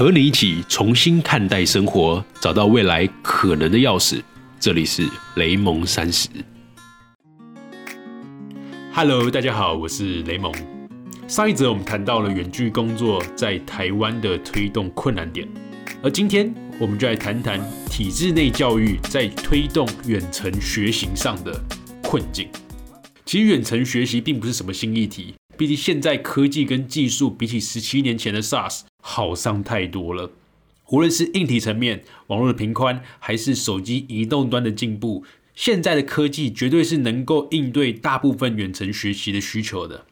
和你一起重新看待生活，找到未来可能的钥匙。这里是雷蒙三十。Hello，大家好，我是雷蒙。上一则我们谈到了远距工作在台湾的推动困难点，而今天我们就来谈谈体制内教育在推动远程学习上的困境。其实远程学习并不是什么新议题，毕竟现在科技跟技术比起十七年前的 SARS 好上太多了。无论是硬体层面、网络的频宽，还是手机移动端的进步，现在的科技绝对是能够应对大部分远程学习的需求的。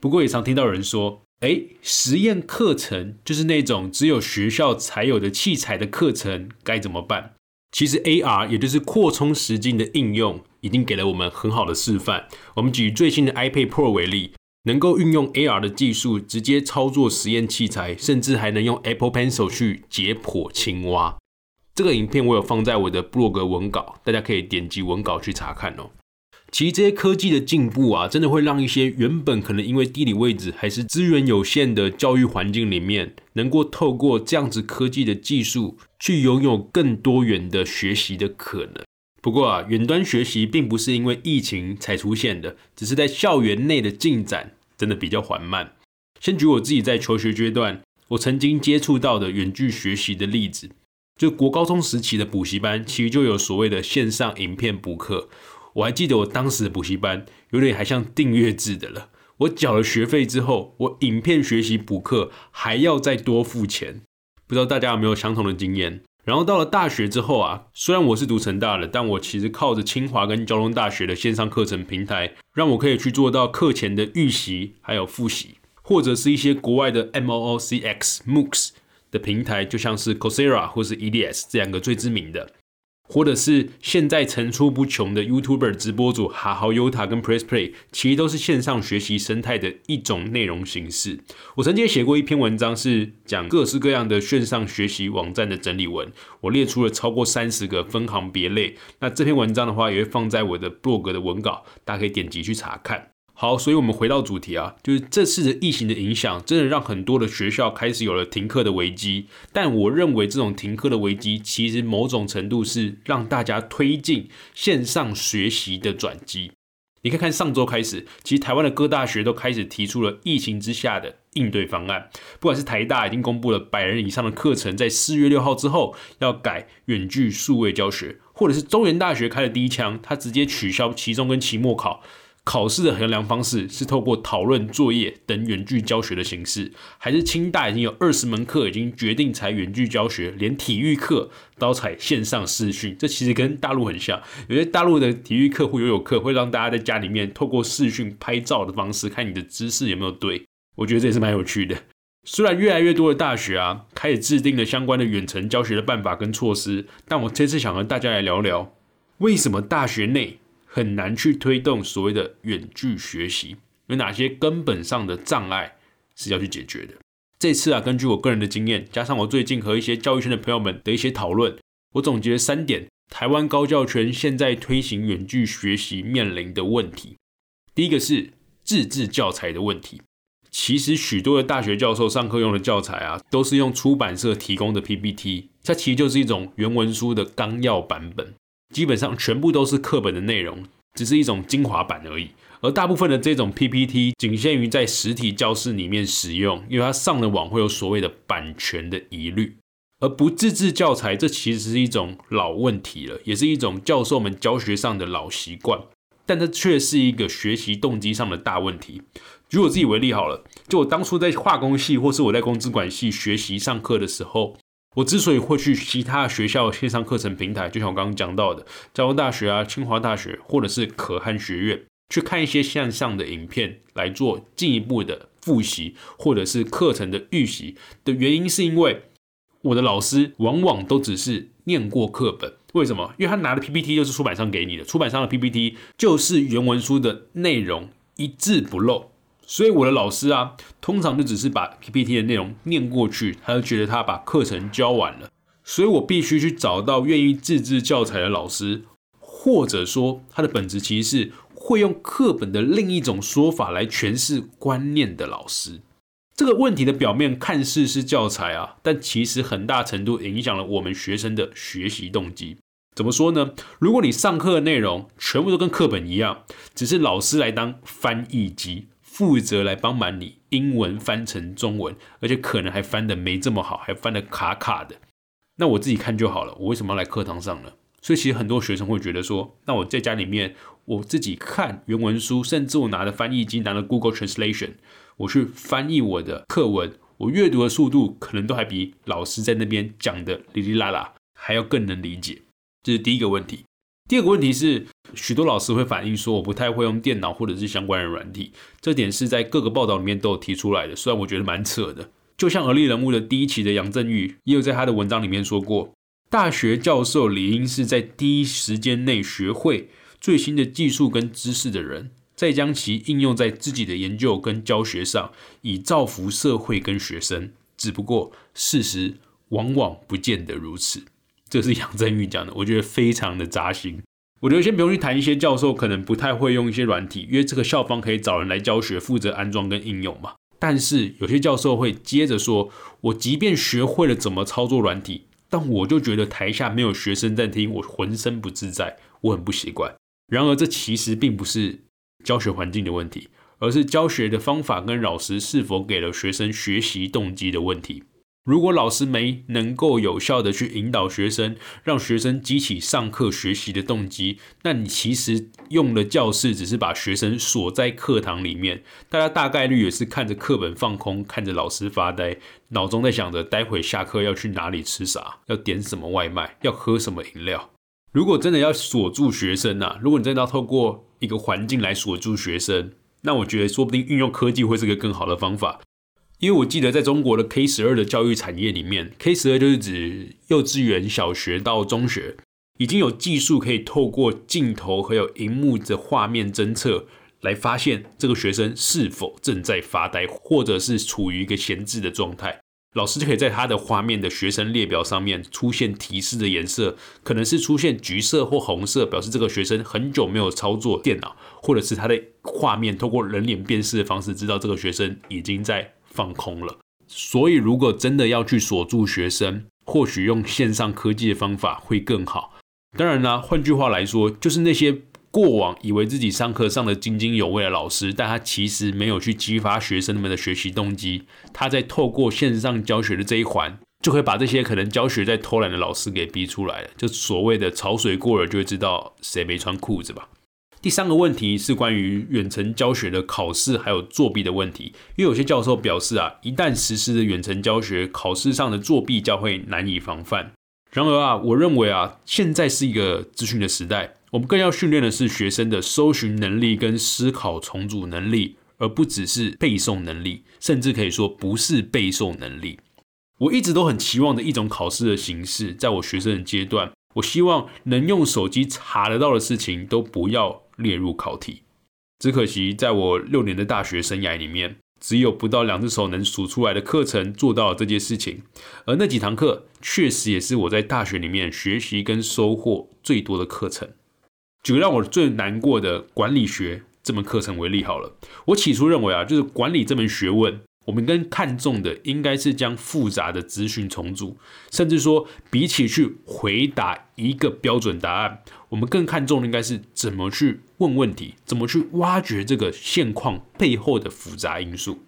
不过也常听到有人说：“哎，实验课程就是那种只有学校才有的器材的课程，该怎么办？”其实 AR 也就是扩充实境的应用，已经给了我们很好的示范。我们举最新的 iPad Pro 为例。能够运用 AR 的技术直接操作实验器材，甚至还能用 Apple Pencil 去解剖青蛙。这个影片我有放在我的 blog 文稿，大家可以点击文稿去查看哦。其实这些科技的进步啊，真的会让一些原本可能因为地理位置还是资源有限的教育环境里面，能够透过这样子科技的技术，去拥有更多元的学习的可能。不过啊，远端学习并不是因为疫情才出现的，只是在校园内的进展真的比较缓慢。先举我自己在求学阶段，我曾经接触到的远距学习的例子，就国高中时期的补习班，其实就有所谓的线上影片补课。我还记得我当时的补习班有点还像订阅制的了，我缴了学费之后，我影片学习补课还要再多付钱。不知道大家有没有相同的经验？然后到了大学之后啊，虽然我是读成大的，但我其实靠着清华跟交通大学的线上课程平台，让我可以去做到课前的预习还有复习，或者是一些国外的 MOOCX MOOCs 的平台，就像是 Coursera 或是 EDS 这两个最知名的。或者是现在层出不穷的 YouTuber 直播主哈豪 Uta 跟 Press Play，其实都是线上学习生态的一种内容形式。我曾经写过一篇文章，是讲各式各样的线上学习网站的整理文，我列出了超过三十个分行别类。那这篇文章的话，也会放在我的 blog 的文稿，大家可以点击去查看。好，所以我们回到主题啊，就是这次的疫情的影响，真的让很多的学校开始有了停课的危机。但我认为这种停课的危机，其实某种程度是让大家推进线上学习的转机。你看看上周开始，其实台湾的各大学都开始提出了疫情之下的应对方案。不管是台大已经公布了百人以上的课程，在四月六号之后要改远距数位教学，或者是中原大学开了第一枪，他直接取消期中跟期末考。考试的衡量方式是透过讨论作业等远距教学的形式，还是清大已经有二十门课已经决定采远距教学，连体育课都采线上视讯？这其实跟大陆很像，有些大陆的体育课或游泳课会让大家在家里面透过视讯拍照的方式，看你的姿势有没有对。我觉得这也是蛮有趣的。虽然越来越多的大学啊开始制定了相关的远程教学的办法跟措施，但我这次想和大家来聊聊，为什么大学内？很难去推动所谓的远距学习，有哪些根本上的障碍是要去解决的？这次啊，根据我个人的经验，加上我最近和一些教育圈的朋友们的一些讨论，我总结了三点：台湾高教圈现在推行远距学习面临的问题。第一个是自制教材的问题。其实许多的大学教授上课用的教材啊，都是用出版社提供的 PPT，它其实就是一种原文书的纲要版本。基本上全部都是课本的内容，只是一种精华版而已。而大部分的这种 PPT 仅限于在实体教室里面使用，因为它上了网会有所谓的版权的疑虑。而不自制教材，这其实是一种老问题了，也是一种教授们教学上的老习惯。但这却是一个学习动机上的大问题。举我自己为例好了，就我当初在化工系，或是我在工资管系学习上课的时候。我之所以会去其他学校线上课程平台，就像我刚刚讲到的，交通大学啊、清华大学，或者是可汗学院，去看一些线上的影片来做进一步的复习，或者是课程的预习的原因，是因为我的老师往往都只是念过课本。为什么？因为他拿的 PPT 就是出版商给你的，出版商的 PPT 就是原文书的内容，一字不漏。所以我的老师啊，通常就只是把 PPT 的内容念过去，他就觉得他把课程教完了。所以我必须去找到愿意自制教材的老师，或者说他的本质其实是会用课本的另一种说法来诠释观念的老师。这个问题的表面看似是教材啊，但其实很大程度影响了我们学生的学习动机。怎么说呢？如果你上课的内容全部都跟课本一样，只是老师来当翻译机，负责来帮忙你英文翻成中文，而且可能还翻的没这么好，还翻的卡卡的，那我自己看就好了。我为什么要来课堂上呢？所以其实很多学生会觉得说，那我在家里面我自己看原文书，甚至我拿着翻译机，拿着 Google Translation，我去翻译我的课文，我阅读的速度可能都还比老师在那边讲的哩哩啦啦还要更能理解。这是第一个问题。第二个问题是，许多老师会反映说，我不太会用电脑或者是相关的软体。这点是在各个报道里面都有提出来的，虽然我觉得蛮扯的。就像《而立人物》的第一期的杨振玉，也有在他的文章里面说过，大学教授理应是在第一时间内学会最新的技术跟知识的人，再将其应用在自己的研究跟教学上，以造福社会跟学生。只不过事实往往不见得如此。这是杨振宇讲的，我觉得非常的扎心。我觉得先不用去谈一些教授可能不太会用一些软体，因为这个校方可以找人来教学，负责安装跟应用嘛。但是有些教授会接着说，我即便学会了怎么操作软体，但我就觉得台下没有学生在听，我浑身不自在，我很不习惯。然而这其实并不是教学环境的问题，而是教学的方法跟老师是否给了学生学习动机的问题。如果老师没能够有效的去引导学生，让学生激起上课学习的动机，那你其实用的教室只是把学生锁在课堂里面，大家大概率也是看着课本放空，看着老师发呆，脑中在想着待会下课要去哪里吃啥，要点什么外卖，要喝什么饮料。如果真的要锁住学生啊，如果你真的要透过一个环境来锁住学生，那我觉得说不定运用科技会是个更好的方法。因为我记得在中国的 K 十二的教育产业里面，K 十二就是指幼稚园、小学到中学，已经有技术可以透过镜头还有荧幕的画面侦测，来发现这个学生是否正在发呆，或者是处于一个闲置的状态。老师就可以在他的画面的学生列表上面出现提示的颜色，可能是出现橘色或红色，表示这个学生很久没有操作电脑，或者是他的画面透过人脸辨识的方式，知道这个学生已经在。放空了，所以如果真的要去锁住学生，或许用线上科技的方法会更好。当然啦，换句话来说，就是那些过往以为自己上课上的津津有味的老师，但他其实没有去激发学生们的学习动机，他在透过线上教学的这一环，就会把这些可能教学在偷懒的老师给逼出来了。就所谓的潮水过了，就会知道谁没穿裤子吧。第三个问题是关于远程教学的考试还有作弊的问题，因为有些教授表示啊，一旦实施的远程教学，考试上的作弊将会难以防范。然而啊，我认为啊，现在是一个资讯的时代，我们更要训练的是学生的搜寻能力跟思考重组能力，而不只是背诵能力，甚至可以说不是背诵能力。我一直都很期望的一种考试的形式，在我学生的阶段，我希望能用手机查得到的事情都不要。列入考题，只可惜在我六年的大学生涯里面，只有不到两只手能数出来的课程做到了这件事情。而那几堂课，确实也是我在大学里面学习跟收获最多的课程。举个让我最难过的管理学这门课程为例好了，我起初认为啊，就是管理这门学问。我们更看重的应该是将复杂的资讯重组，甚至说，比起去回答一个标准答案，我们更看重的应该是怎么去问问题，怎么去挖掘这个现况背后的复杂因素。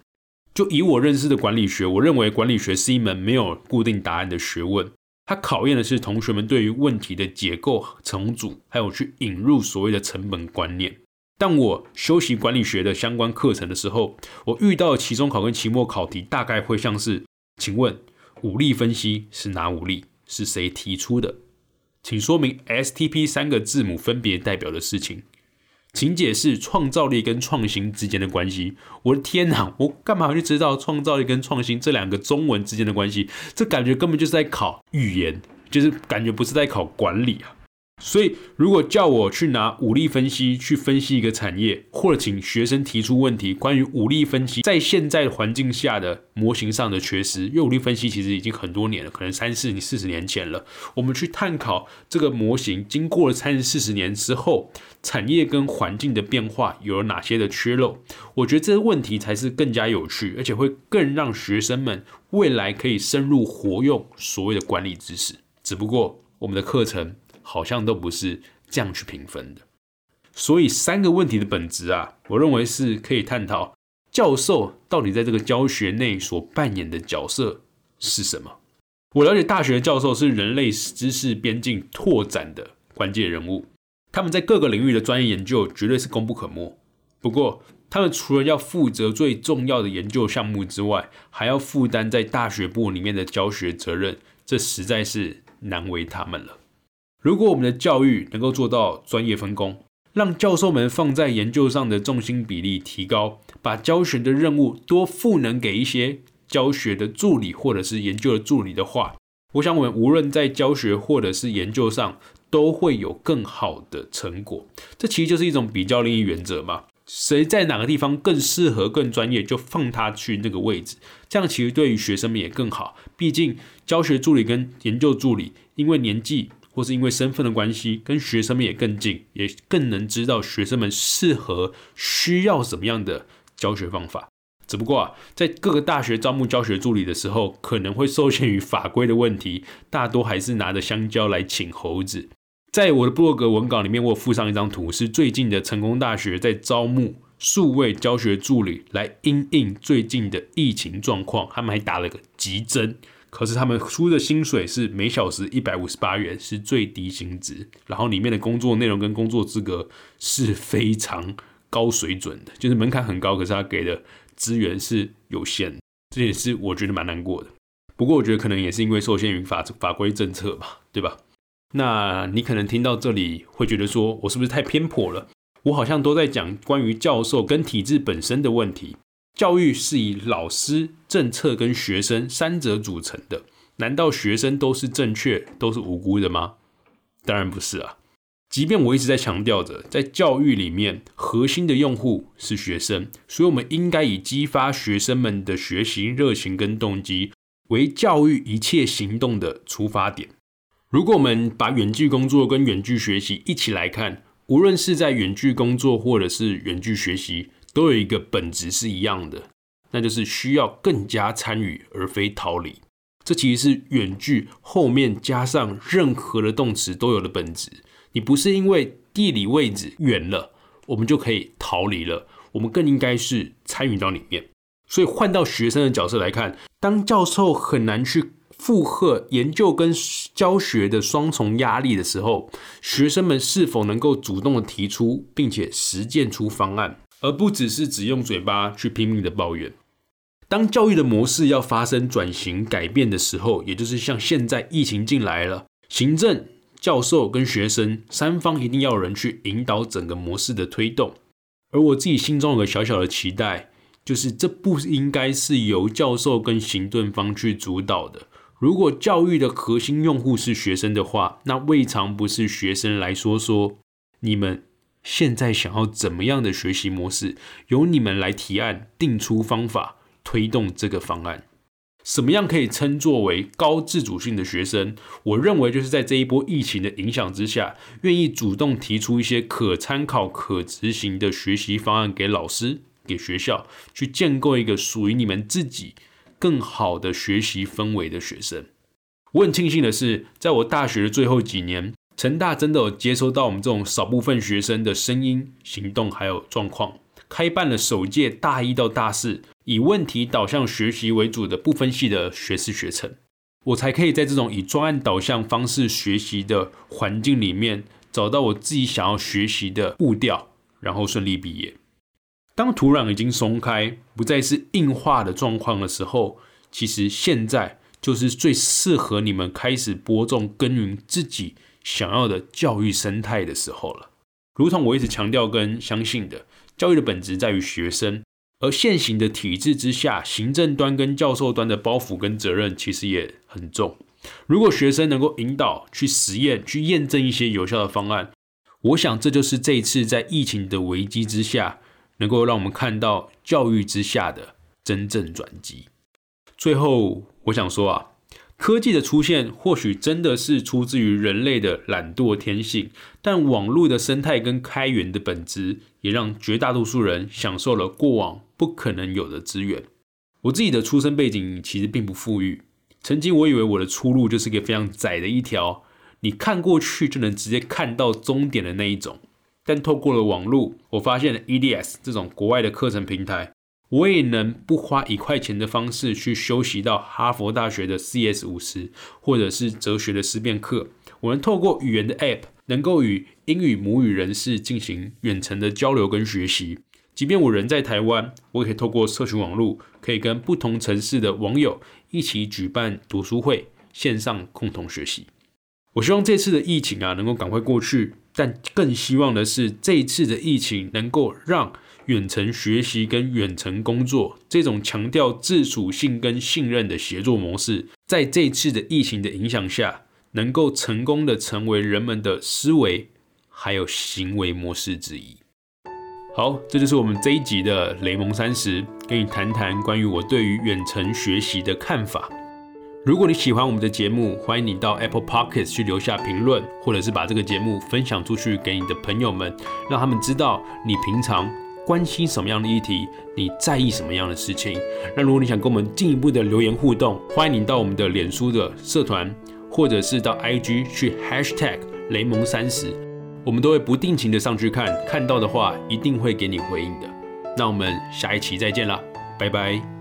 就以我认识的管理学，我认为管理学是一门没有固定答案的学问，它考验的是同学们对于问题的结构重组，还有去引入所谓的成本观念。当我修习管理学的相关课程的时候，我遇到期中考跟期末考题，大概会像是：请问武力分析是哪五力？是谁提出的？请说明 STP 三个字母分别代表的事情。请解释创造力跟创新之间的关系。我的天哪，我干嘛要去知道创造力跟创新这两个中文之间的关系？这感觉根本就是在考语言，就是感觉不是在考管理啊。所以，如果叫我去拿武力分析去分析一个产业，或者请学生提出问题，关于武力分析在现在环境下的模型上的缺失，因为武力分析其实已经很多年了，可能三四、四十年前了。我们去探讨这个模型经过了三四十年之后，产业跟环境的变化有了哪些的缺漏？我觉得这个问题才是更加有趣，而且会更让学生们未来可以深入活用所谓的管理知识。只不过我们的课程。好像都不是这样去评分的，所以三个问题的本质啊，我认为是可以探讨教授到底在这个教学内所扮演的角色是什么。我了解大学教授是人类知识边境拓展的关键人物，他们在各个领域的专业研究绝对是功不可没。不过，他们除了要负责最重要的研究项目之外，还要负担在大学部里面的教学责任，这实在是难为他们了。如果我们的教育能够做到专业分工，让教授们放在研究上的重心比例提高，把教学的任务多赋能给一些教学的助理或者是研究的助理的话，我想我们无论在教学或者是研究上都会有更好的成果。这其实就是一种比较利益原则嘛，谁在哪个地方更适合、更专业，就放他去那个位置。这样其实对于学生们也更好。毕竟教学助理跟研究助理因为年纪。或是因为身份的关系，跟学生们也更近，也更能知道学生们适合、需要什么样的教学方法。只不过啊，在各个大学招募教学助理的时候，可能会受限于法规的问题，大多还是拿着香蕉来请猴子。在我的博格文稿里面，我附上一张图，是最近的成功大学在招募数位教学助理来因应最近的疫情状况，他们还打了个急针。可是他们出的薪水是每小时一百五十八元，是最低薪资。然后里面的工作内容跟工作资格是非常高水准的，就是门槛很高，可是他给的资源是有限，这也是我觉得蛮难过的。不过我觉得可能也是因为受限于法法规政策吧，对吧？那你可能听到这里会觉得说，我是不是太偏颇了？我好像都在讲关于教授跟体制本身的问题。教育是以老师、政策跟学生三者组成的，难道学生都是正确、都是无辜的吗？当然不是啊！即便我一直在强调着，在教育里面，核心的用户是学生，所以我们应该以激发学生们的学习热情跟动机为教育一切行动的出发点。如果我们把远距工作跟远距学习一起来看，无论是在远距工作或者是远距学习。都有一个本质是一样的，那就是需要更加参与而非逃离。这其实是远距后面加上任何的动词都有的本质。你不是因为地理位置远了，我们就可以逃离了。我们更应该是参与到里面。所以换到学生的角色来看，当教授很难去负荷研究跟教学的双重压力的时候，学生们是否能够主动的提出，并且实践出方案？而不只是只用嘴巴去拼命的抱怨。当教育的模式要发生转型改变的时候，也就是像现在疫情进来了，行政、教授跟学生三方一定要有人去引导整个模式的推动。而我自己心中有个小小的期待，就是这不应该是由教授跟行政方去主导的。如果教育的核心用户是学生的话，那未尝不是学生来说说你们。现在想要怎么样的学习模式，由你们来提案，定出方法，推动这个方案。什么样可以称作为高自主性的学生？我认为就是在这一波疫情的影响之下，愿意主动提出一些可参考、可执行的学习方案给老师、给学校，去建构一个属于你们自己更好的学习氛围的学生。我很庆幸的是，在我大学的最后几年。成大真的有接收到我们这种少部分学生的声音、行动还有状况，开办了首届大一到大四以问题导向学习为主的不分系的学士学程，我才可以在这种以专案导向方式学习的环境里面，找到我自己想要学习的步调，然后顺利毕业。当土壤已经松开，不再是硬化的状况的时候，其实现在就是最适合你们开始播种耕耘自己。想要的教育生态的时候了，如同我一直强调跟相信的，教育的本质在于学生，而现行的体制之下，行政端跟教授端的包袱跟责任其实也很重。如果学生能够引导去实验、去验证一些有效的方案，我想这就是这一次在疫情的危机之下，能够让我们看到教育之下的真正转机。最后，我想说啊，科技的出现或许真的是出自于人类的懒惰天性，但网络的生态跟开源的本质，也让绝大多数人享受了过往不可能有的资源。我自己的出生背景其实并不富裕，曾经我以为我的出路就是个非常窄的一条。你看过去就能直接看到终点的那一种，但透过了网络，我发现了 EDS 这种国外的课程平台，我也能不花一块钱的方式去修习到哈佛大学的 CS 五十，或者是哲学的思辨课。我能透过语言的 App，能够与英语母语人士进行远程的交流跟学习。即便我人在台湾，我也可以透过社群网络，可以跟不同城市的网友一起举办读书会，线上共同学习。我希望这次的疫情啊能够赶快过去，但更希望的是这一次的疫情能够让远程学习跟远程工作这种强调自主性跟信任的协作模式，在这次的疫情的影响下，能够成功的成为人们的思维还有行为模式之一。好，这就是我们这一集的雷蒙三十，跟你谈谈关于我对于远程学习的看法。如果你喜欢我们的节目，欢迎你到 Apple Podcast 去留下评论，或者是把这个节目分享出去给你的朋友们，让他们知道你平常关心什么样的议题，你在意什么样的事情。那如果你想跟我们进一步的留言互动，欢迎你到我们的脸书的社团，或者是到 IG 去 Hashtag 雷蒙三十，我们都会不定期的上去看，看到的话一定会给你回应的。那我们下一期再见啦，拜拜。